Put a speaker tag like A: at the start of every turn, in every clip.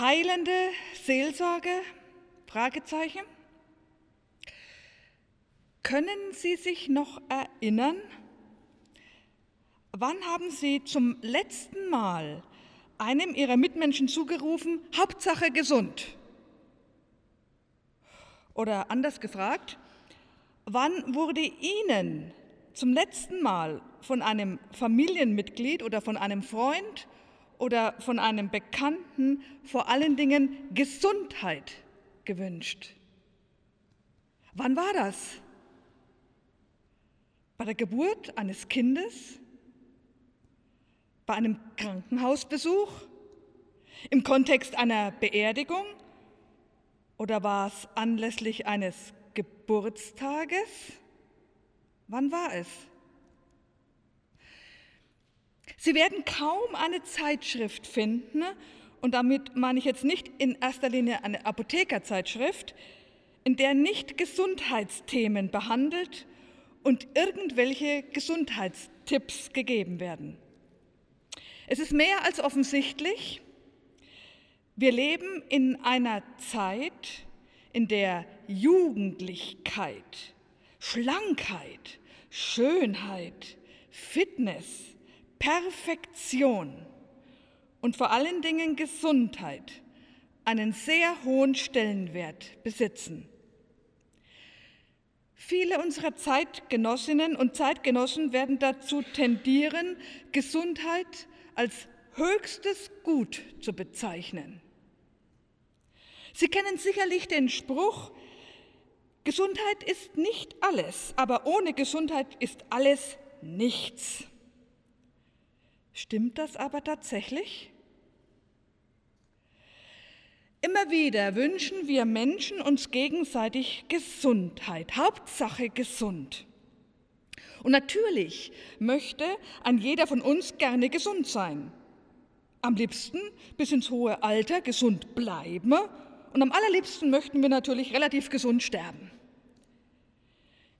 A: Heilende Seelsorge? Fragezeichen. Können Sie sich noch erinnern, wann haben Sie zum letzten Mal einem Ihrer Mitmenschen zugerufen, Hauptsache gesund? Oder anders gefragt, wann wurde Ihnen zum letzten Mal von einem Familienmitglied oder von einem Freund oder von einem Bekannten vor allen Dingen Gesundheit gewünscht? Wann war das? Bei der Geburt eines Kindes? Bei einem Krankenhausbesuch? Im Kontext einer Beerdigung? Oder war es anlässlich eines Geburtstages? Wann war es? Sie werden kaum eine Zeitschrift finden, und damit meine ich jetzt nicht in erster Linie eine Apothekerzeitschrift, in der nicht Gesundheitsthemen behandelt und irgendwelche Gesundheitstipps gegeben werden. Es ist mehr als offensichtlich, wir leben in einer Zeit, in der Jugendlichkeit, Schlankheit, Schönheit, Fitness, Perfektion und vor allen Dingen Gesundheit einen sehr hohen Stellenwert besitzen. Viele unserer Zeitgenossinnen und Zeitgenossen werden dazu tendieren, Gesundheit als höchstes Gut zu bezeichnen. Sie kennen sicherlich den Spruch, Gesundheit ist nicht alles, aber ohne Gesundheit ist alles nichts. Stimmt das aber tatsächlich? Immer wieder wünschen wir Menschen uns gegenseitig Gesundheit, Hauptsache gesund. Und natürlich möchte ein jeder von uns gerne gesund sein. Am liebsten bis ins hohe Alter gesund bleiben und am allerliebsten möchten wir natürlich relativ gesund sterben.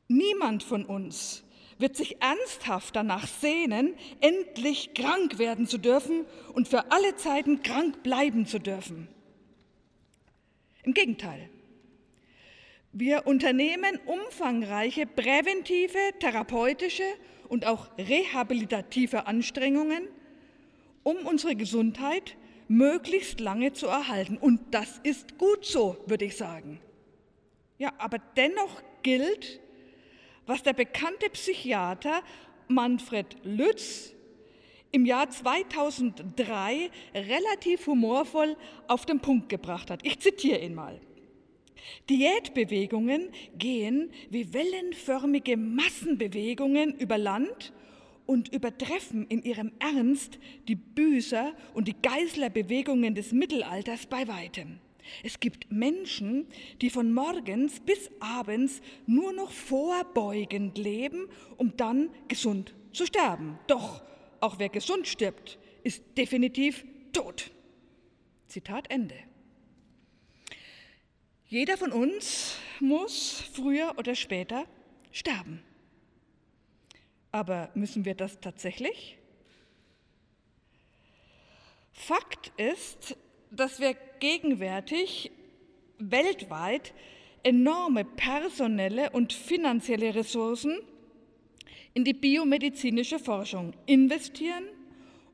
A: Niemand von uns wird sich ernsthaft danach sehnen, endlich krank werden zu dürfen und für alle Zeiten krank bleiben zu dürfen. Im Gegenteil. Wir unternehmen umfangreiche präventive, therapeutische und auch rehabilitative Anstrengungen, um unsere Gesundheit möglichst lange zu erhalten. Und das ist gut so, würde ich sagen. Ja, aber dennoch gilt, was der bekannte Psychiater Manfred Lütz im Jahr 2003 relativ humorvoll auf den Punkt gebracht hat. Ich zitiere ihn mal. Diätbewegungen gehen wie wellenförmige Massenbewegungen über Land und übertreffen in ihrem Ernst die Büßer- und die Geißlerbewegungen des Mittelalters bei weitem. Es gibt Menschen, die von morgens bis abends nur noch vorbeugend leben, um dann gesund zu sterben. Doch auch wer gesund stirbt, ist definitiv tot. Zitat Ende. Jeder von uns muss früher oder später sterben. Aber müssen wir das tatsächlich? Fakt ist, dass wir gegenwärtig weltweit enorme personelle und finanzielle Ressourcen in die biomedizinische Forschung investieren,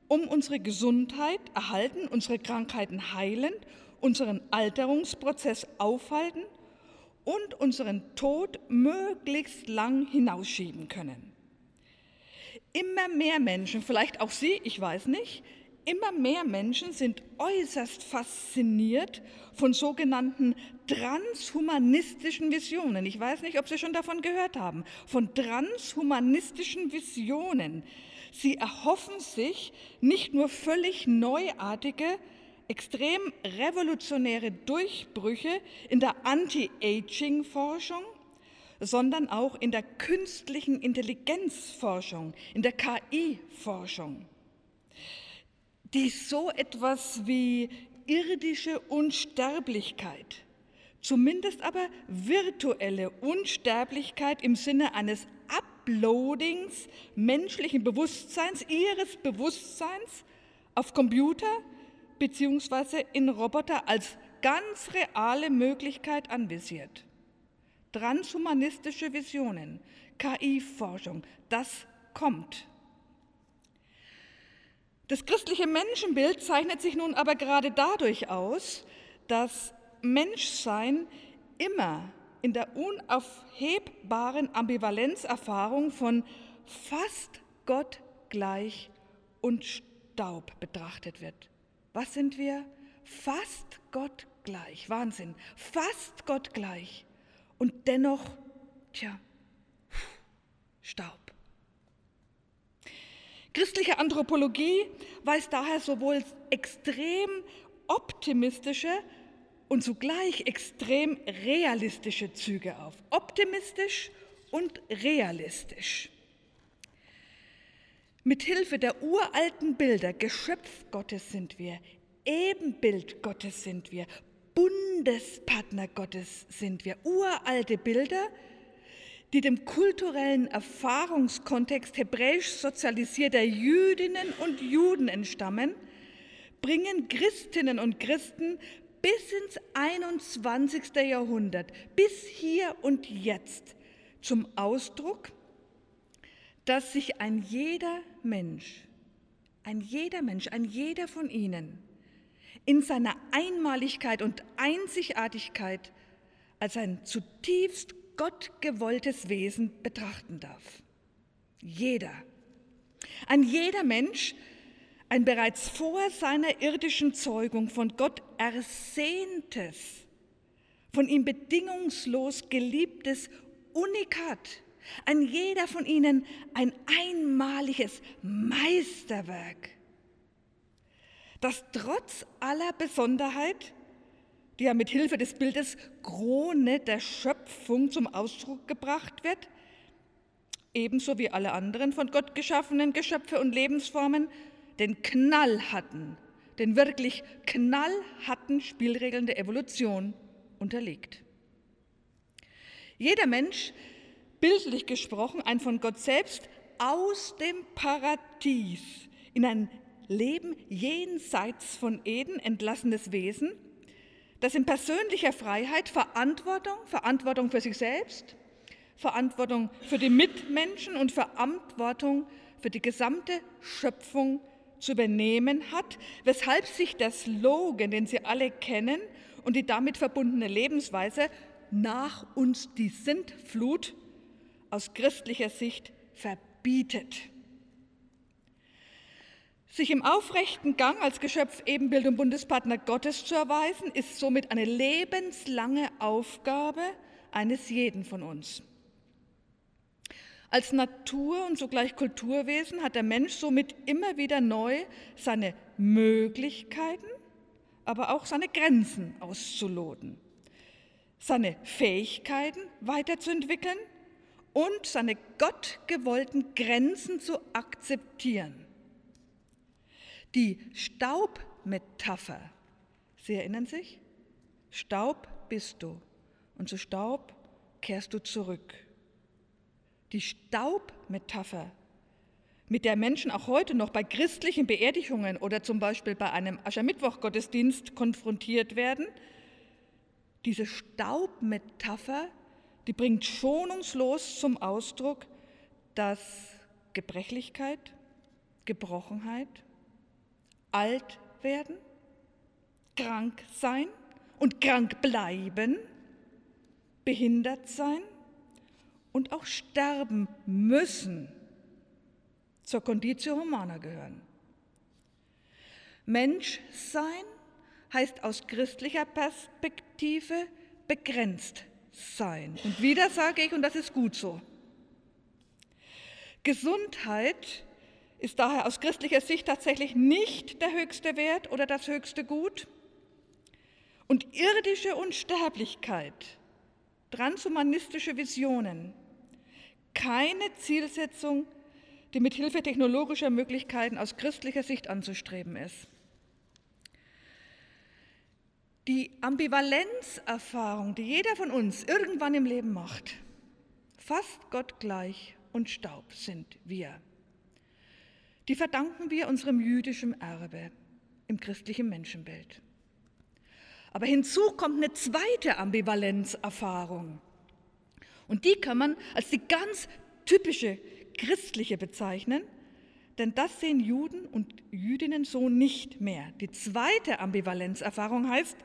A: um unsere Gesundheit erhalten, unsere Krankheiten heilen, unseren Alterungsprozess aufhalten und unseren Tod möglichst lang hinausschieben können. Immer mehr Menschen, vielleicht auch Sie, ich weiß nicht, immer mehr Menschen sind äußerst fasziniert von sogenannten transhumanistischen Visionen. Ich weiß nicht, ob Sie schon davon gehört haben. Von transhumanistischen Visionen. Sie erhoffen sich nicht nur völlig neuartige, extrem revolutionäre Durchbrüche in der Anti-Aging-Forschung, sondern auch in der künstlichen Intelligenzforschung, in der KI-Forschung, die so etwas wie irdische Unsterblichkeit, zumindest aber virtuelle Unsterblichkeit im Sinne eines Uploadings menschlichen Bewusstseins, ihres Bewusstseins auf Computer beziehungsweise in Roboter als ganz reale Möglichkeit anvisiert. Transhumanistische Visionen, KI-Forschung, das kommt. Das christliche Menschenbild zeichnet sich nun aber gerade dadurch aus, dass Menschsein immer in der unaufhebbaren Ambivalenzerfahrung von fast Gott gleich und Staub betrachtet wird. Was sind wir? Fast Gott gleich. Wahnsinn. Fast Gott gleich. Und dennoch, tja, Staub. Christliche Anthropologie weist daher sowohl extrem optimistische und zugleich extrem realistische Züge auf. Optimistisch und realistisch. Mithilfe der uralten Bilder, Geschöpf Gottes sind wir, Ebenbild Gottes sind wir, Bundespartner Gottes sind wir, uralte Bilder, die dem kulturellen Erfahrungskontext hebräisch sozialisierter Jüdinnen und Juden entstammen, bringen Christinnen und Christen bis ins 21. Jahrhundert, bis hier und jetzt zum Ausdruck, dass sich ein jeder Mensch, ein jeder Mensch, ein jeder von ihnen in seiner Einmaligkeit und Einzigartigkeit als ein zutiefst gottgewolltes Wesen betrachten darf. Jeder. Ein jeder Mensch ein bereits vor seiner irdischen Zeugung von Gott ersehntes, von ihm bedingungslos geliebtes Unikat, ein jeder von ihnen ein einmaliges Meisterwerk, das trotz aller Besonderheit, die ja mit Hilfe des Bildes Krone der Schöpfung zum Ausdruck gebracht wird, ebenso wie alle anderen von Gott geschaffenen Geschöpfe und Lebensformen, den knallharten, den wirklich knallharten Spielregeln der Evolution unterliegt. Jeder Mensch, bildlich gesprochen, ein von Gott selbst aus dem Paradies in ein Leben jenseits von Eden entlassenes Wesen, das in persönlicher Freiheit Verantwortung, Verantwortung für sich selbst, Verantwortung für die Mitmenschen und Verantwortung für die gesamte Schöpfung zu übernehmen hat, weshalb sich der Slogan, den Sie alle kennen und die damit verbundene Lebensweise nach uns die Sintflut aus christlicher Sicht verbietet. Sich im aufrechten Gang als Geschöpf Ebenbild und Bundespartner Gottes zu erweisen, ist somit eine lebenslange Aufgabe eines jeden von uns. Als Natur und zugleich Kulturwesen hat der Mensch somit immer wieder neu seine Möglichkeiten, aber auch seine Grenzen auszuloten, seine Fähigkeiten weiterzuentwickeln und seine gottgewollten Grenzen zu akzeptieren. Die Staubmetapher, Sie erinnern sich? Staub bist du und zu Staub kehrst du zurück. Die Staubmetapher, mit der Menschen auch heute noch bei christlichen Beerdigungen oder zum Beispiel bei einem Aschermittwoch-Gottesdienst konfrontiert werden, diese Staubmetapher, die bringt schonungslos zum Ausdruck, dass Gebrechlichkeit, Gebrochenheit, alt werden, krank sein und krank bleiben, behindert sein, und auch sterben müssen, zur Conditio Humana gehören. Mensch sein heißt aus christlicher Perspektive begrenzt sein. Und wieder sage ich, und das ist gut so. Gesundheit ist daher aus christlicher Sicht tatsächlich nicht der höchste Wert oder das höchste Gut. Und irdische Unsterblichkeit, transhumanistische Visionen, keine Zielsetzung, die mit Hilfe technologischer Möglichkeiten aus christlicher Sicht anzustreben ist. Die Ambivalenzerfahrung, die jeder von uns irgendwann im Leben macht, fast Gott gleich und Staub sind wir. Die verdanken wir unserem jüdischen Erbe. im christlichen Menschenbild. Aber hinzu kommt eine zweite Ambivalenzerfahrung. Und die kann man als die ganz typische christliche bezeichnen, denn das sehen Juden und Jüdinnen so nicht mehr. Die zweite Ambivalenzerfahrung heißt,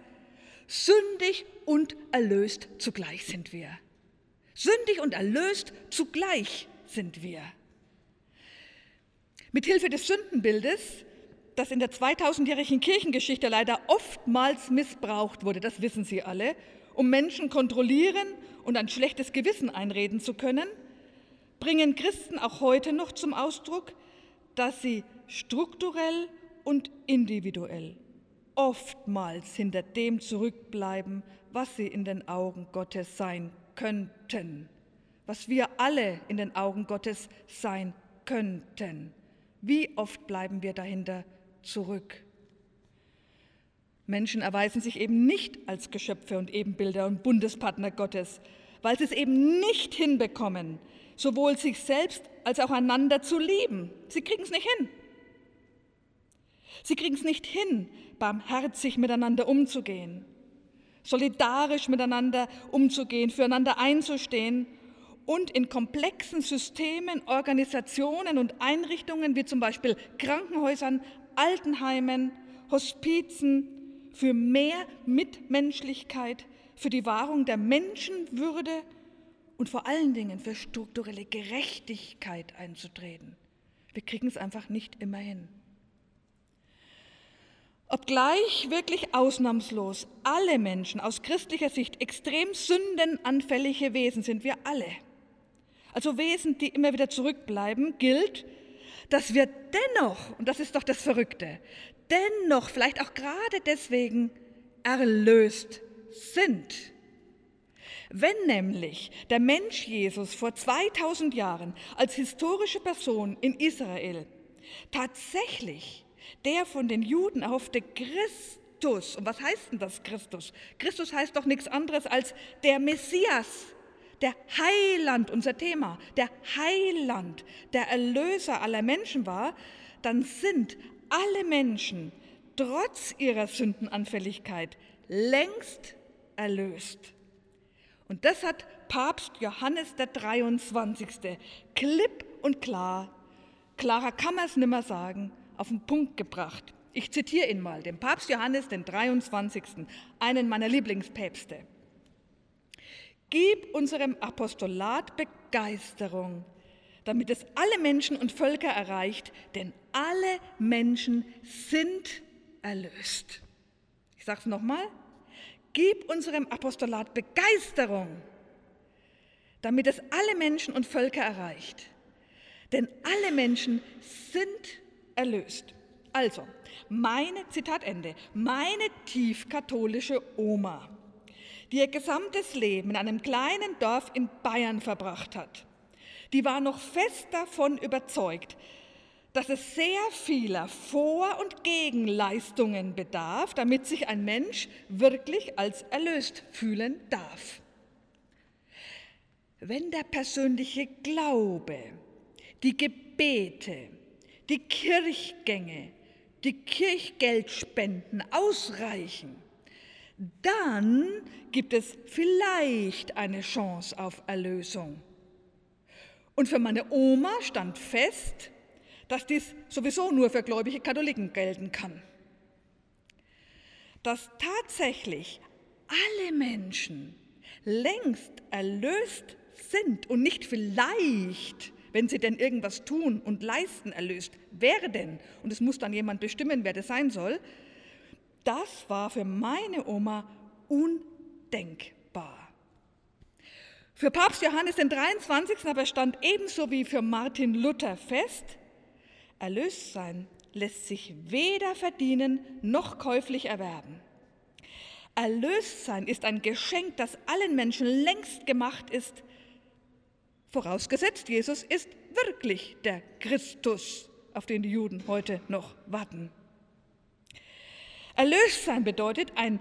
A: sündig und erlöst zugleich sind wir. Sündig und erlöst zugleich sind wir. Mithilfe des Sündenbildes, das in der 2000-jährigen Kirchengeschichte leider oftmals missbraucht wurde, das wissen Sie alle, um Menschen kontrollieren und ein schlechtes Gewissen einreden zu können, bringen Christen auch heute noch zum Ausdruck, dass sie strukturell und individuell oftmals hinter dem zurückbleiben, was sie in den Augen Gottes sein könnten, was wir alle in den Augen Gottes sein könnten. Wie oft bleiben wir dahinter zurück? Menschen erweisen sich eben nicht als Geschöpfe und Ebenbilder und Bundespartner Gottes, weil sie es eben nicht hinbekommen, sowohl sich selbst als auch einander zu lieben. Sie kriegen es nicht hin. Sie kriegen es nicht hin, barmherzig miteinander umzugehen, solidarisch miteinander umzugehen, füreinander einzustehen und in komplexen Systemen, Organisationen und Einrichtungen wie zum Beispiel Krankenhäusern, Altenheimen, Hospizen für mehr Mitmenschlichkeit, für die Wahrung der Menschenwürde und vor allen Dingen für strukturelle Gerechtigkeit einzutreten. Wir kriegen es einfach nicht immer hin. Obgleich wirklich ausnahmslos alle Menschen aus christlicher Sicht extrem sündenanfällige Wesen sind, wir alle, also Wesen, die immer wieder zurückbleiben, gilt, dass wir dennoch, und das ist doch das Verrückte, dennoch, vielleicht auch gerade deswegen, erlöst sind. Wenn nämlich der Mensch Jesus vor 2000 Jahren als historische Person in Israel tatsächlich der von den Juden erhoffte Christus, und was heißt denn das Christus? Christus heißt doch nichts anderes als der Messias, der Heiland, unser Thema, der Heiland, der Erlöser aller Menschen war, dann sind alle Menschen trotz ihrer Sündenanfälligkeit längst erlöst. Und das hat Papst Johannes der 23. klipp und klar, klarer kann man es nicht mehr sagen, auf den Punkt gebracht. Ich zitiere ihn mal, den Papst Johannes den 23., einen meiner Lieblingspäpste. Gib unserem Apostolat Begeisterung, damit es alle Menschen und Völker erreicht, denn alle Menschen sind erlöst. Ich sage es nochmal, Gib unserem Apostolat Begeisterung, damit es alle Menschen und Völker erreicht. Denn alle Menschen sind erlöst. Also, meine, Zitat Ende, meine tiefkatholische Oma, die ihr gesamtes Leben in einem kleinen Dorf in Bayern verbracht hat, die war noch fest davon überzeugt, dass es sehr vieler Vor- und Gegenleistungen bedarf, damit sich ein Mensch wirklich als erlöst fühlen darf. Wenn der persönliche Glaube, die Gebete, die Kirchgänge, die Kirchgeldspenden ausreichen, dann gibt es vielleicht eine Chance auf Erlösung. Und für meine Oma stand fest, dass dies sowieso nur für gläubige Katholiken gelten kann. Dass tatsächlich alle Menschen längst erlöst sind und nicht vielleicht, wenn sie denn irgendwas tun und leisten, erlöst werden, und es muss dann jemand bestimmen, wer das sein soll, das war für meine Oma undenkbar. Für Papst Johannes den 23. aber stand ebenso wie für Martin Luther fest, Erlöst sein lässt sich weder verdienen noch käuflich erwerben. Erlöst sein ist ein Geschenk, das allen Menschen längst gemacht ist, vorausgesetzt Jesus ist wirklich der Christus, auf den die Juden heute noch warten. Erlöst sein bedeutet ein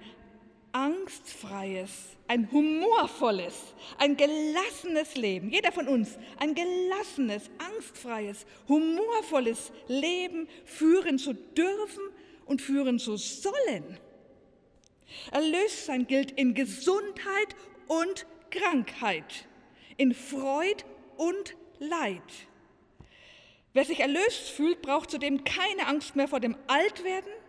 A: angstfreies, ein humorvolles, ein gelassenes Leben. Jeder von uns ein gelassenes, angstfreies, humorvolles Leben führen zu dürfen und führen zu sollen. Erlöstsein gilt in Gesundheit und Krankheit, in Freud und Leid. Wer sich erlöst fühlt, braucht zudem keine Angst mehr vor dem Altwerden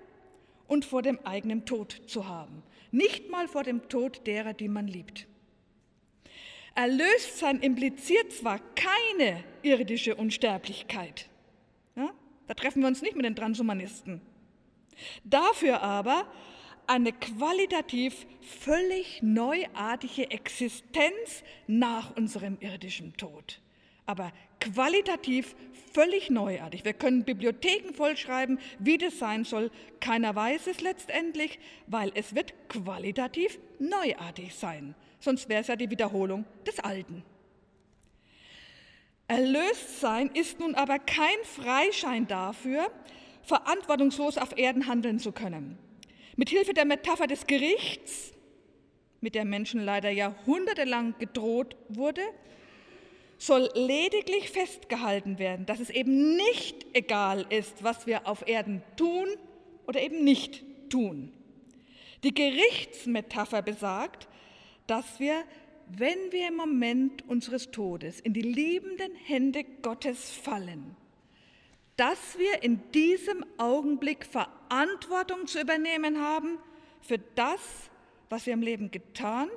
A: und vor dem eigenen Tod zu haben. Nicht mal vor dem Tod derer, die man liebt. Erlöstsein impliziert zwar keine irdische Unsterblichkeit. Ja? Da treffen wir uns nicht mit den Transhumanisten. Dafür aber eine qualitativ völlig neuartige Existenz nach unserem irdischen Tod. Aber qualitativ völlig neuartig. Wir können Bibliotheken vollschreiben, wie das sein soll. Keiner weiß es letztendlich, weil es wird qualitativ neuartig sein. Sonst wäre es ja die Wiederholung des Alten. Erlöst sein ist nun aber kein Freischein dafür, verantwortungslos auf Erden handeln zu können. Mit Hilfe der Metapher des Gerichts, mit der Menschen leider jahrhundertelang gedroht wurde, soll lediglich festgehalten werden, dass es eben nicht egal ist, was wir auf Erden tun oder eben nicht tun. Die Gerichtsmetapher besagt, dass wir, wenn wir im Moment unseres Todes in die liebenden Hände Gottes fallen, dass wir in diesem Augenblick Verantwortung zu übernehmen haben für das, was wir im Leben getan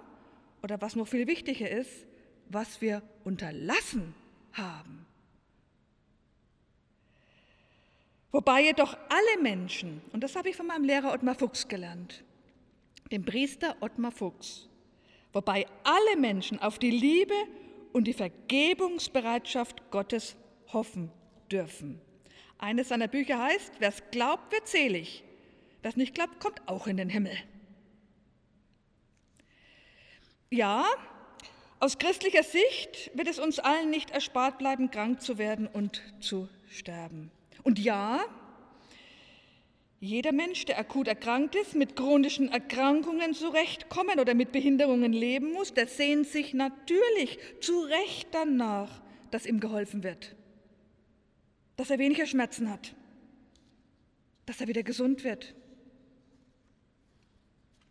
A: oder was noch viel wichtiger ist, was wir unterlassen haben. Wobei jedoch alle Menschen, und das habe ich von meinem Lehrer Ottmar Fuchs gelernt, dem Priester Ottmar Fuchs, wobei alle Menschen auf die Liebe und die Vergebungsbereitschaft Gottes hoffen dürfen. Eines seiner Bücher heißt, wer es glaubt, wird selig. Wer es nicht glaubt, kommt auch in den Himmel. Ja, aus christlicher Sicht wird es uns allen nicht erspart bleiben, krank zu werden und zu sterben. Und ja, jeder Mensch, der akut erkrankt ist, mit chronischen Erkrankungen zurechtkommen oder mit Behinderungen leben muss, der sehnt sich natürlich zu Recht danach, dass ihm geholfen wird, dass er weniger Schmerzen hat, dass er wieder gesund wird.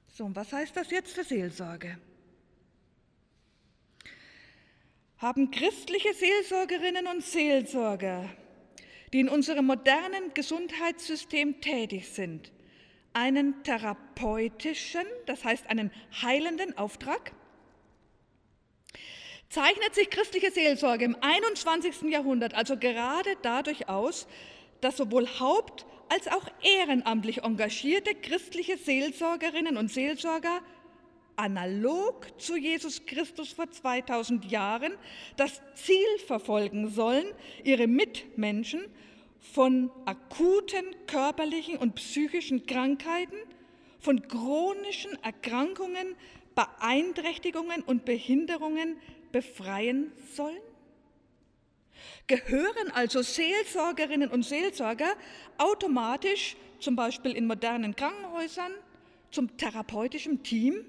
A: So, und was heißt das jetzt für Seelsorge? Haben christliche Seelsorgerinnen und Seelsorger, die in unserem modernen Gesundheitssystem tätig sind, einen therapeutischen, das heißt einen heilenden Auftrag? Zeichnet sich christliche Seelsorge im 21. Jahrhundert also gerade dadurch aus, dass sowohl haupt- als auch ehrenamtlich engagierte christliche Seelsorgerinnen und Seelsorger analog zu Jesus Christus vor 2000 Jahren das Ziel verfolgen sollen, ihre Mitmenschen von akuten körperlichen und psychischen Krankheiten, von chronischen Erkrankungen, Beeinträchtigungen und Behinderungen befreien sollen? Gehören also Seelsorgerinnen und Seelsorger automatisch zum Beispiel in modernen Krankenhäusern zum therapeutischen Team?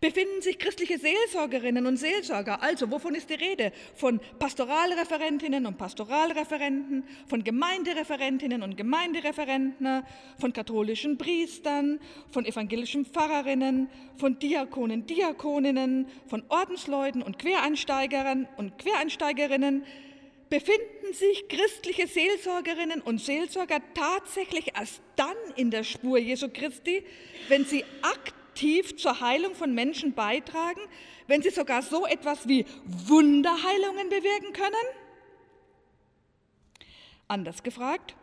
A: Befinden sich christliche Seelsorgerinnen und Seelsorger. Also, wovon ist die Rede? Von Pastoralreferentinnen und Pastoralreferenten, von Gemeindereferentinnen und Gemeindereferenten, von katholischen Priestern, von evangelischen Pfarrerinnen, von Diakonen, Diakoninnen, von Ordensleuten und Quereinsteigern und Quereinsteigerinnen. Befinden sich christliche Seelsorgerinnen und Seelsorger tatsächlich erst dann in der Spur Jesu Christi, wenn sie aktiv aktiv zur Heilung von Menschen beitragen, wenn sie sogar so etwas wie Wunderheilungen bewirken können? Anders gefragt,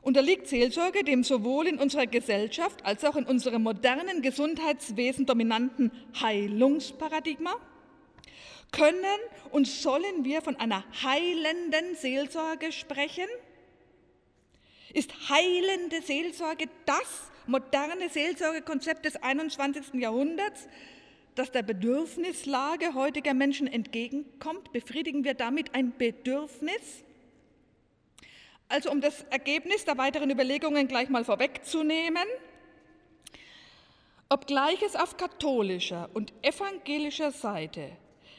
A: unterliegt Seelsorge dem sowohl in unserer Gesellschaft als auch in unserem modernen Gesundheitswesen dominanten Heilungsparadigma? Können und sollen wir von einer heilenden Seelsorge sprechen? Ist heilende Seelsorge das, moderne Seelsorgekonzept des 21. Jahrhunderts, das der Bedürfnislage heutiger Menschen entgegenkommt? Befriedigen wir damit ein Bedürfnis? Also um das Ergebnis der weiteren Überlegungen gleich mal vorwegzunehmen, obgleich es auf katholischer und evangelischer Seite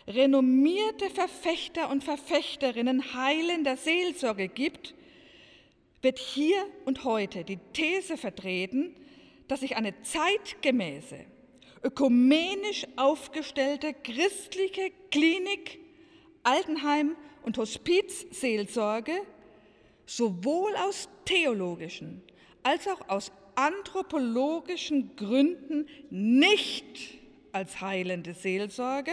A: renommierte Verfechter und Verfechterinnen heilender Seelsorge gibt, wird hier und heute die These vertreten, dass sich eine zeitgemäße, ökumenisch aufgestellte christliche Klinik, Altenheim und Hospizseelsorge sowohl aus theologischen als auch aus anthropologischen Gründen nicht als heilende Seelsorge,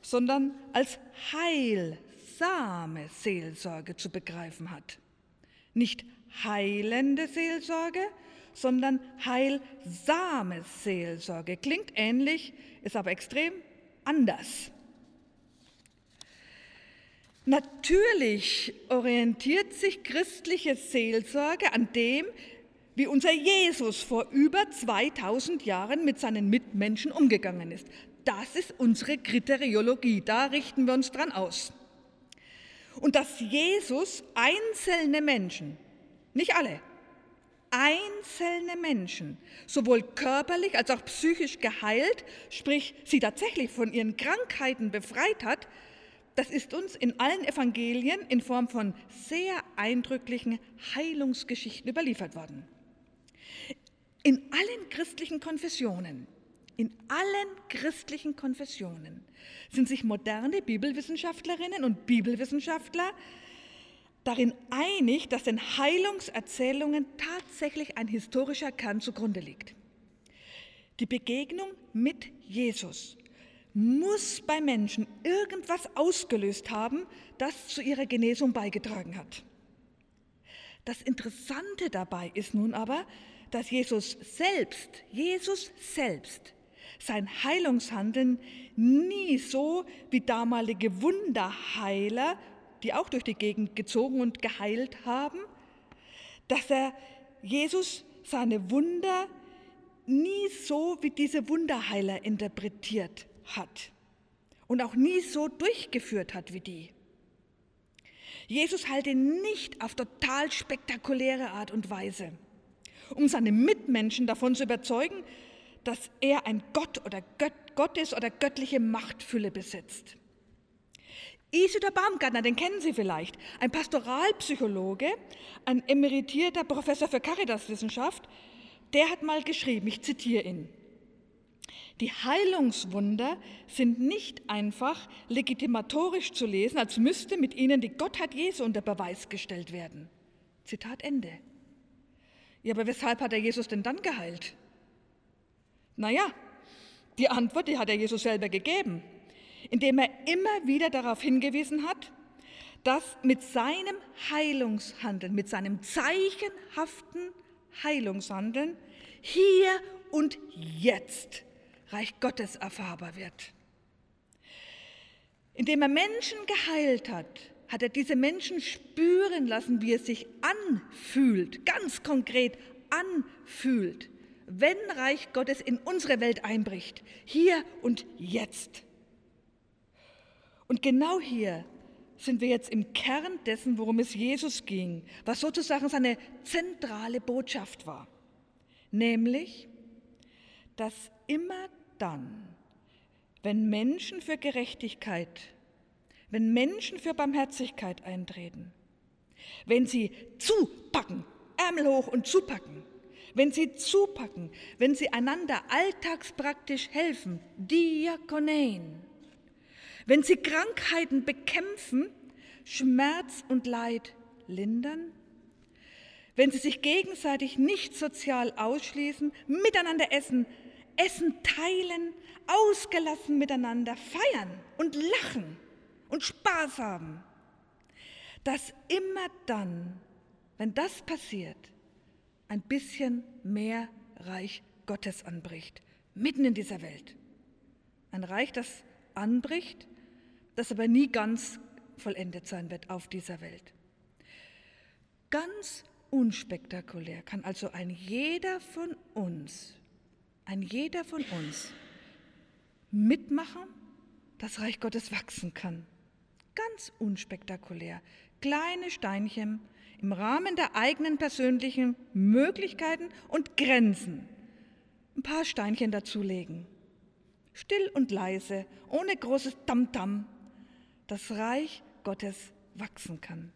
A: sondern als heilsame Seelsorge zu begreifen hat. Nicht heilende Seelsorge, sondern heilsame Seelsorge. Klingt ähnlich, ist aber extrem anders. Natürlich orientiert sich christliche Seelsorge an dem, wie unser Jesus vor über 2000 Jahren mit seinen Mitmenschen umgegangen ist. Das ist unsere Kriteriologie, da richten wir uns dran aus. Und dass Jesus einzelne Menschen, nicht alle, einzelne Menschen, sowohl körperlich als auch psychisch geheilt, sprich sie tatsächlich von ihren Krankheiten befreit hat, das ist uns in allen Evangelien in Form von sehr eindrücklichen Heilungsgeschichten überliefert worden. In allen christlichen Konfessionen, in allen christlichen Konfessionen sind sich moderne Bibelwissenschaftlerinnen und Bibelwissenschaftler darin einig, dass den Heilungserzählungen tatsächlich ein historischer Kern zugrunde liegt. Die Begegnung mit Jesus muss bei Menschen irgendwas ausgelöst haben, das zu ihrer Genesung beigetragen hat. Das Interessante dabei ist nun aber, dass Jesus selbst, Jesus selbst, sein Heilungshandeln nie so wie damalige Wunderheiler, die auch durch die Gegend gezogen und geheilt haben, dass er Jesus seine Wunder nie so wie diese Wunderheiler interpretiert hat und auch nie so durchgeführt hat wie die. Jesus heilte nicht auf total spektakuläre Art und Weise um seine Mitmenschen davon zu überzeugen, dass er ein Gott oder Gött, Gottes oder göttliche Machtfülle besitzt. Isidor Baumgartner, den kennen Sie vielleicht, ein Pastoralpsychologe, ein emeritierter Professor für Caritaswissenschaft, der hat mal geschrieben, ich zitiere ihn, die Heilungswunder sind nicht einfach legitimatorisch zu lesen, als müsste mit ihnen die Gottheit Jesu unter Beweis gestellt werden. Zitat Ende. Ja, aber weshalb hat er Jesus denn dann geheilt? Naja, die Antwort, die hat er Jesus selber gegeben, indem er immer wieder darauf hingewiesen hat, dass mit seinem Heilungshandeln, mit seinem zeichenhaften Heilungshandeln hier und jetzt Reich Gottes erfahrbar wird. Indem er Menschen geheilt hat, hat er diese Menschen spüren lassen, wie es sich anfühlt, ganz konkret anfühlt, wenn Reich Gottes in unsere Welt einbricht, hier und jetzt. Und genau hier sind wir jetzt im Kern dessen, worum es Jesus ging, was sozusagen seine zentrale Botschaft war, nämlich, dass immer dann, wenn Menschen für Gerechtigkeit wenn Menschen für Barmherzigkeit eintreten, wenn sie zupacken, Ärmel hoch und zupacken, wenn sie zupacken, wenn sie einander alltagspraktisch helfen, Diakonein, wenn sie Krankheiten bekämpfen, Schmerz und Leid lindern, wenn sie sich gegenseitig nicht sozial ausschließen, miteinander essen, Essen teilen, ausgelassen miteinander feiern und lachen, und Spaß haben. Dass immer dann, wenn das passiert, ein bisschen mehr Reich Gottes anbricht, mitten in dieser Welt. Ein Reich, das anbricht, das aber nie ganz vollendet sein wird auf dieser Welt. Ganz unspektakulär kann also ein jeder von uns, ein jeder von uns mitmachen, dass Reich Gottes wachsen kann. Ganz unspektakulär. Kleine Steinchen im Rahmen der eigenen persönlichen Möglichkeiten und Grenzen. Ein paar Steinchen dazulegen. Still und leise, ohne großes Tamtam, das Reich Gottes wachsen kann.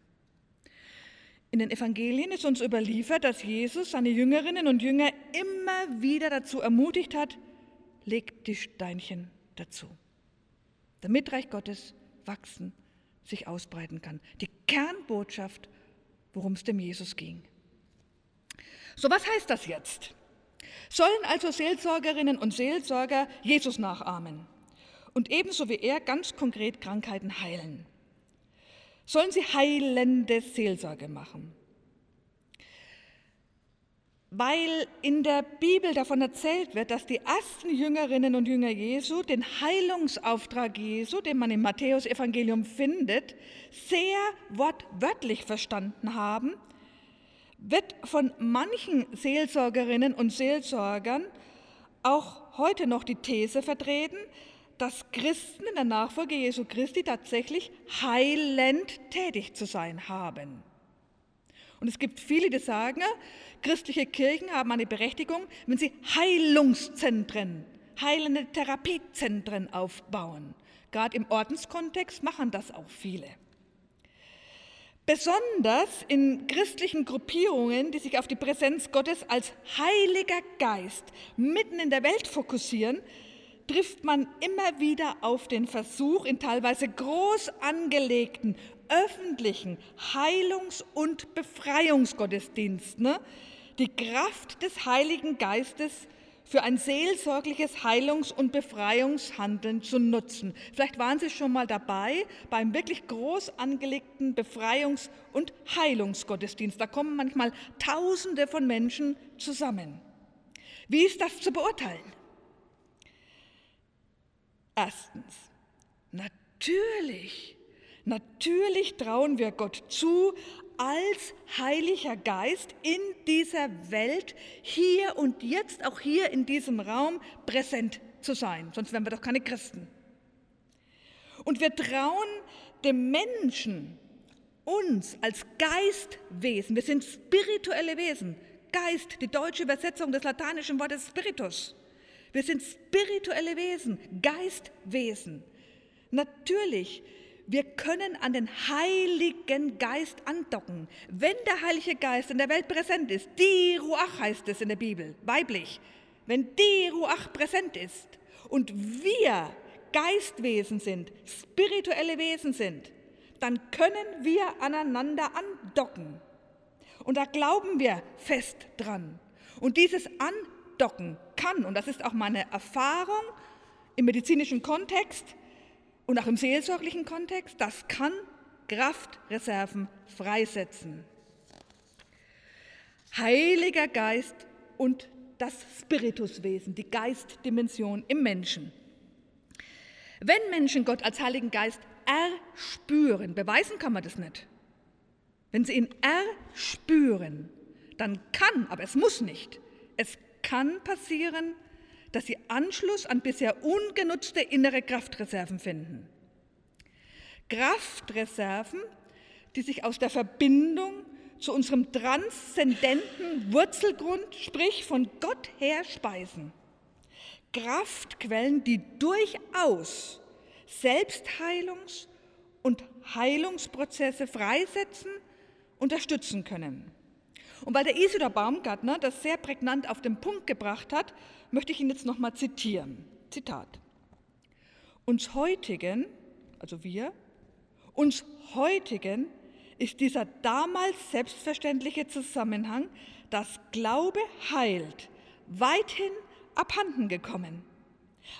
A: In den Evangelien ist uns überliefert, dass Jesus seine Jüngerinnen und Jünger immer wieder dazu ermutigt hat, legt die Steinchen dazu, damit Reich Gottes wachsen, sich ausbreiten kann. Die Kernbotschaft, worum es dem Jesus ging. So, was heißt das jetzt? Sollen also Seelsorgerinnen und Seelsorger Jesus nachahmen und ebenso wie er ganz konkret Krankheiten heilen? Sollen sie heilende Seelsorge machen? Weil in der Bibel davon erzählt wird, dass die ersten Jüngerinnen und Jünger Jesu den Heilungsauftrag Jesu, den man im Matthäusevangelium findet, sehr wortwörtlich verstanden haben wird von manchen Seelsorgerinnen und Seelsorgern auch heute noch die These vertreten, dass Christen in der Nachfolge Jesu Christi tatsächlich heilend tätig zu sein haben. Und es gibt viele, die sagen, christliche Kirchen haben eine Berechtigung, wenn sie Heilungszentren, heilende Therapiezentren aufbauen. Gerade im Ordenskontext machen das auch viele. Besonders in christlichen Gruppierungen, die sich auf die Präsenz Gottes als Heiliger Geist mitten in der Welt fokussieren, trifft man immer wieder auf den Versuch, in teilweise groß angelegten öffentlichen Heilungs- und Befreiungsgottesdiensten ne, die Kraft des Heiligen Geistes für ein seelsorgliches Heilungs- und Befreiungshandeln zu nutzen. Vielleicht waren Sie schon mal dabei beim wirklich groß angelegten Befreiungs- und Heilungsgottesdienst. Da kommen manchmal Tausende von Menschen zusammen. Wie ist das zu beurteilen? Erstens, natürlich, natürlich trauen wir Gott zu, als Heiliger Geist in dieser Welt hier und jetzt, auch hier in diesem Raum, präsent zu sein. Sonst wären wir doch keine Christen. Und wir trauen dem Menschen, uns als Geistwesen, wir sind spirituelle Wesen, Geist, die deutsche Übersetzung des lateinischen Wortes Spiritus. Wir sind spirituelle Wesen, Geistwesen. Natürlich wir können an den Heiligen Geist andocken. Wenn der Heilige Geist in der Welt präsent ist, die Ruach heißt es in der Bibel, weiblich, wenn die Ruach präsent ist und wir Geistwesen sind, spirituelle Wesen sind, dann können wir aneinander andocken. Und da glauben wir fest dran. Und dieses Andocken kann, und das ist auch meine Erfahrung im medizinischen Kontext, und auch im seelsorglichen Kontext, das kann Kraftreserven freisetzen. Heiliger Geist und das Spirituswesen, die Geistdimension im Menschen. Wenn Menschen Gott als Heiligen Geist erspüren, beweisen kann man das nicht. Wenn sie ihn erspüren, dann kann, aber es muss nicht, es kann passieren, dass sie Anschluss an bisher ungenutzte innere Kraftreserven finden. Kraftreserven, die sich aus der Verbindung zu unserem transzendenten Wurzelgrund, sprich von Gott her speisen. Kraftquellen, die durchaus Selbstheilungs- und Heilungsprozesse freisetzen, unterstützen können. Und weil der Isidor Baumgartner das sehr prägnant auf den Punkt gebracht hat, möchte ich ihn jetzt nochmal zitieren. Zitat. Uns heutigen, also wir, uns heutigen ist dieser damals selbstverständliche Zusammenhang, dass Glaube heilt, weithin abhanden gekommen.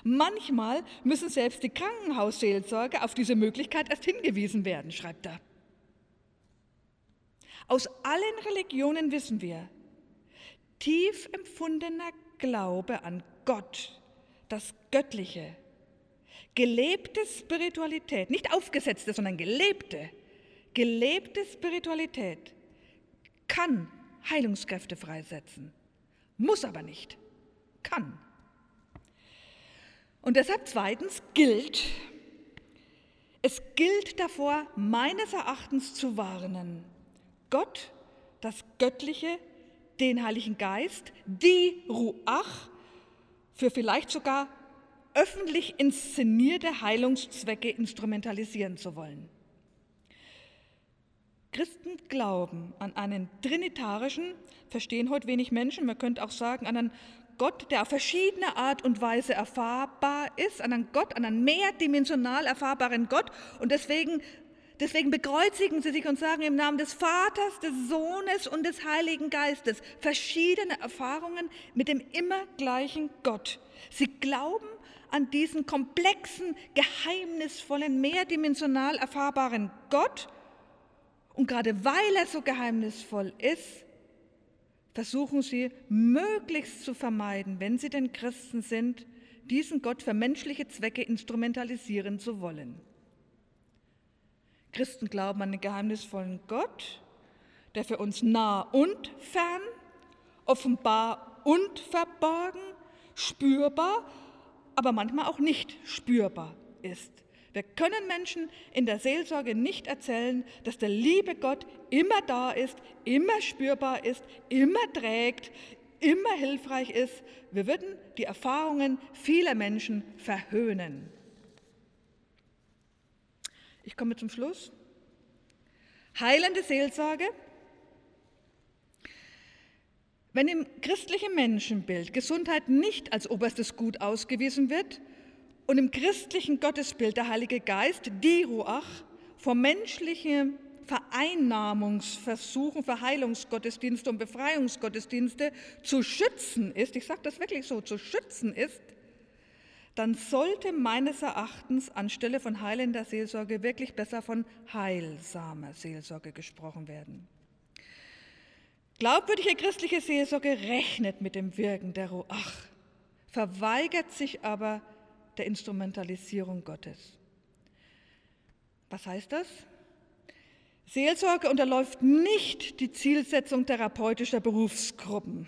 A: Manchmal müssen selbst die Krankenhausseelsorge auf diese Möglichkeit erst hingewiesen werden, schreibt er. Aus allen Religionen wissen wir, tief empfundener Glaube an Gott, das Göttliche, gelebte Spiritualität, nicht aufgesetzte, sondern gelebte, gelebte Spiritualität kann Heilungskräfte freisetzen, muss aber nicht, kann. Und deshalb zweitens gilt, es gilt davor, meines Erachtens zu warnen, Gott, das Göttliche, den Heiligen Geist, die Ruach, für vielleicht sogar öffentlich inszenierte Heilungszwecke instrumentalisieren zu wollen. Christen glauben an einen trinitarischen, verstehen heute wenig Menschen, man könnte auch sagen an einen Gott, der auf verschiedene Art und Weise erfahrbar ist, an einen Gott, an einen mehrdimensional erfahrbaren Gott. Und deswegen, deswegen bekreuzigen sie sich und sagen im Namen des Vaters, des Sohnes und des Heiligen Geistes verschiedene Erfahrungen mit dem immer gleichen Gott. Sie glauben an diesen komplexen, geheimnisvollen, mehrdimensional erfahrbaren Gott. Und gerade weil er so geheimnisvoll ist, versuchen sie möglichst zu vermeiden, wenn sie denn Christen sind, diesen Gott für menschliche Zwecke instrumentalisieren zu wollen. Christen glauben an den geheimnisvollen Gott, der für uns nah und fern, offenbar und verborgen, spürbar, aber manchmal auch nicht spürbar ist. Wir können Menschen in der Seelsorge nicht erzählen, dass der liebe Gott immer da ist, immer spürbar ist, immer trägt, immer hilfreich ist. Wir würden die Erfahrungen vieler Menschen verhöhnen. Ich komme zum Schluss. Heilende Seelsorge. Wenn im christlichen Menschenbild Gesundheit nicht als oberstes Gut ausgewiesen wird, und im christlichen Gottesbild der Heilige Geist, die Ruach, vor menschlichen Vereinnahmungsversuchen, Verheilungsgottesdienste und Befreiungsgottesdienste zu schützen ist, ich sage das wirklich so, zu schützen ist, dann sollte meines Erachtens anstelle von heilender Seelsorge wirklich besser von heilsamer Seelsorge gesprochen werden. Glaubwürdige christliche Seelsorge rechnet mit dem Wirken der Ruach, verweigert sich aber der Instrumentalisierung Gottes. Was heißt das? Seelsorge unterläuft nicht die Zielsetzung therapeutischer Berufsgruppen,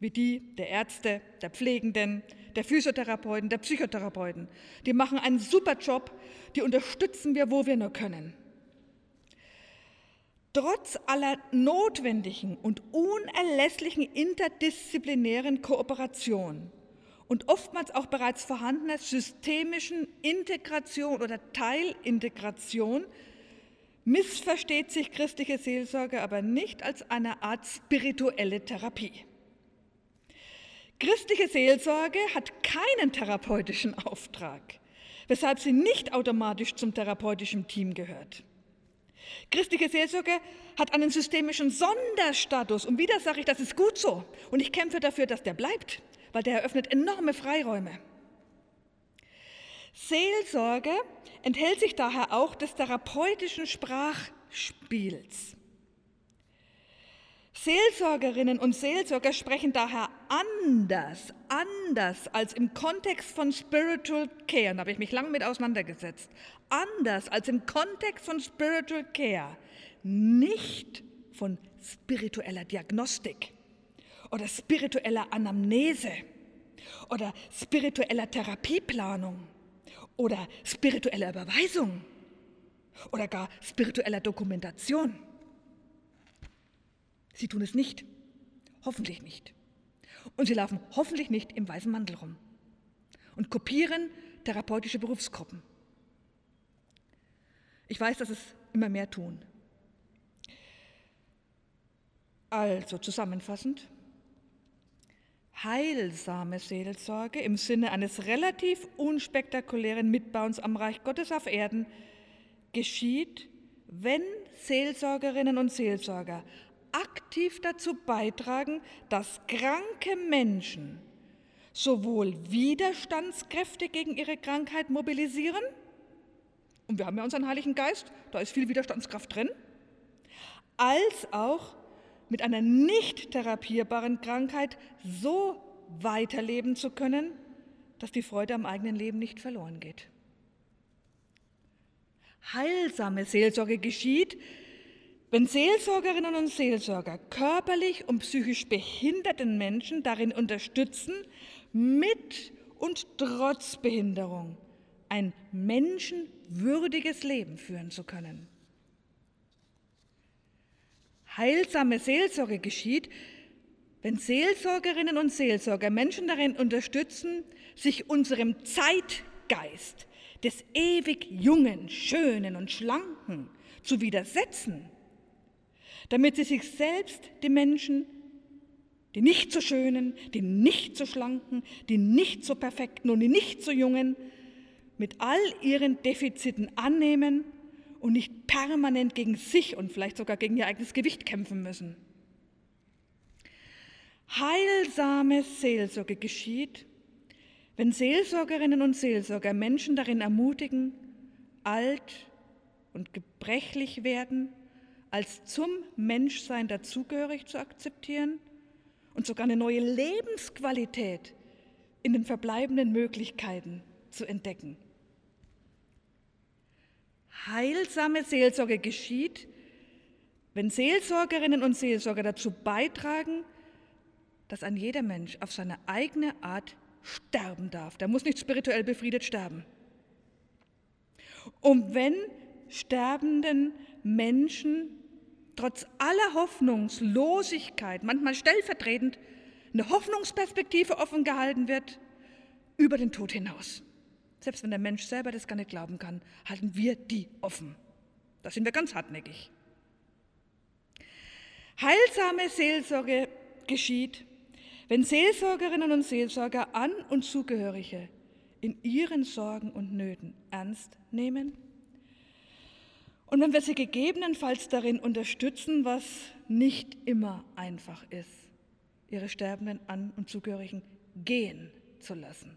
A: wie die der Ärzte, der Pflegenden, der Physiotherapeuten, der Psychotherapeuten. Die machen einen super Job, die unterstützen wir, wo wir nur können. Trotz aller notwendigen und unerlässlichen interdisziplinären Kooperation und oftmals auch bereits vorhandener systemischen Integration oder Teilintegration missversteht sich christliche Seelsorge aber nicht als eine Art spirituelle Therapie. Christliche Seelsorge hat keinen therapeutischen Auftrag, weshalb sie nicht automatisch zum therapeutischen Team gehört. Christliche Seelsorge hat einen systemischen Sonderstatus und wieder sage ich, das ist gut so und ich kämpfe dafür, dass der bleibt weil der eröffnet enorme Freiräume. Seelsorge enthält sich daher auch des therapeutischen Sprachspiels. Seelsorgerinnen und Seelsorger sprechen daher anders, anders als im Kontext von Spiritual Care, da habe ich mich lange mit auseinandergesetzt, anders als im Kontext von Spiritual Care, nicht von spiritueller Diagnostik oder spiritueller Anamnese oder spiritueller Therapieplanung oder spiritueller Überweisung oder gar spiritueller Dokumentation. Sie tun es nicht, hoffentlich nicht. Und sie laufen hoffentlich nicht im weißen Mantel rum und kopieren therapeutische Berufsgruppen. Ich weiß, dass es immer mehr tun. Also zusammenfassend, heilsame Seelsorge im Sinne eines relativ unspektakulären Mitbauens am Reich Gottes auf Erden geschieht, wenn Seelsorgerinnen und Seelsorger aktiv dazu beitragen, dass kranke Menschen sowohl Widerstandskräfte gegen ihre Krankheit mobilisieren, und wir haben ja unseren Heiligen Geist, da ist viel Widerstandskraft drin, als auch mit einer nicht therapierbaren Krankheit so weiterleben zu können, dass die Freude am eigenen Leben nicht verloren geht. Heilsame Seelsorge geschieht, wenn Seelsorgerinnen und Seelsorger körperlich und psychisch behinderten Menschen darin unterstützen, mit und trotz Behinderung ein menschenwürdiges Leben führen zu können. Heilsame Seelsorge geschieht, wenn Seelsorgerinnen und Seelsorger Menschen darin unterstützen, sich unserem Zeitgeist des ewig jungen, schönen und schlanken zu widersetzen damit sie sich selbst, die Menschen, die nicht so schönen, die nicht so schlanken, die nicht so perfekten und die nicht so jungen, mit all ihren Defiziten annehmen und nicht permanent gegen sich und vielleicht sogar gegen ihr eigenes Gewicht kämpfen müssen. Heilsame Seelsorge geschieht, wenn Seelsorgerinnen und Seelsorger Menschen darin ermutigen, alt und gebrechlich werden, als zum Menschsein dazugehörig zu akzeptieren und sogar eine neue Lebensqualität in den verbleibenden Möglichkeiten zu entdecken. Heilsame Seelsorge geschieht, wenn Seelsorgerinnen und Seelsorger dazu beitragen, dass ein jeder Mensch auf seine eigene Art sterben darf. Der muss nicht spirituell befriedet sterben. Und wenn sterbenden Menschen trotz aller Hoffnungslosigkeit, manchmal stellvertretend, eine Hoffnungsperspektive offen gehalten wird über den Tod hinaus. Selbst wenn der Mensch selber das gar nicht glauben kann, halten wir die offen. Da sind wir ganz hartnäckig. Heilsame Seelsorge geschieht, wenn Seelsorgerinnen und Seelsorger an und Zugehörige in ihren Sorgen und Nöten ernst nehmen und wenn wir sie gegebenenfalls darin unterstützen, was nicht immer einfach ist, ihre Sterbenden an und Zugehörigen gehen zu lassen.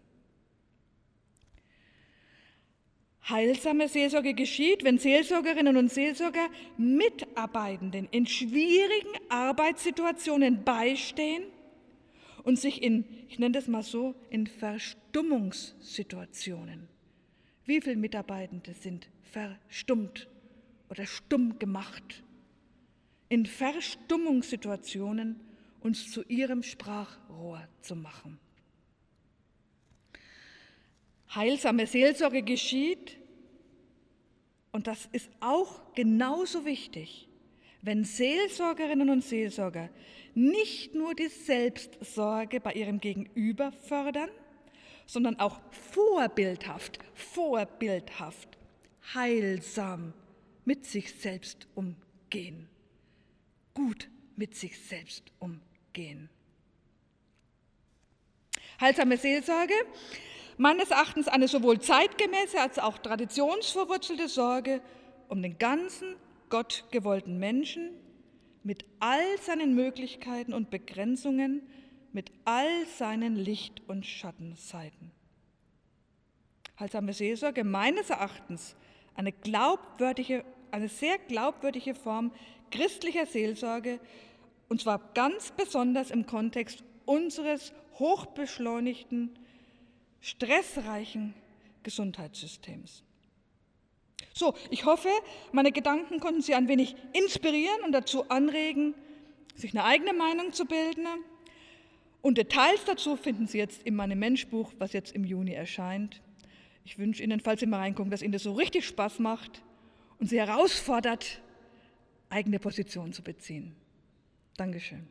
A: Heilsame Seelsorge geschieht, wenn Seelsorgerinnen und Seelsorger Mitarbeitenden in schwierigen Arbeitssituationen beistehen und sich in, ich nenne das mal so, in Verstummungssituationen. Wie viele Mitarbeitende sind verstummt oder stumm gemacht? In Verstummungssituationen uns zu ihrem Sprachrohr zu machen. Heilsame Seelsorge geschieht, und das ist auch genauso wichtig, wenn Seelsorgerinnen und Seelsorger nicht nur die Selbstsorge bei ihrem Gegenüber fördern, sondern auch vorbildhaft, vorbildhaft, heilsam mit sich selbst umgehen. Gut mit sich selbst umgehen. Heilsame Seelsorge, meines Erachtens eine sowohl zeitgemäße als auch traditionsverwurzelte Sorge um den ganzen gottgewollten Menschen mit all seinen Möglichkeiten und Begrenzungen, mit all seinen Licht- und Schattenseiten. Heilsame Seelsorge meines Erachtens eine glaubwürdige, eine sehr glaubwürdige Form christlicher Seelsorge, und zwar ganz besonders im Kontext unseres hochbeschleunigten, stressreichen Gesundheitssystems. So, ich hoffe, meine Gedanken konnten Sie ein wenig inspirieren und dazu anregen, sich eine eigene Meinung zu bilden. Und Details dazu finden Sie jetzt in meinem Menschbuch, was jetzt im Juni erscheint. Ich wünsche Ihnen, falls Sie mal reingucken, dass Ihnen das so richtig Spaß macht und Sie herausfordert, eigene Positionen zu beziehen. Dankeschön.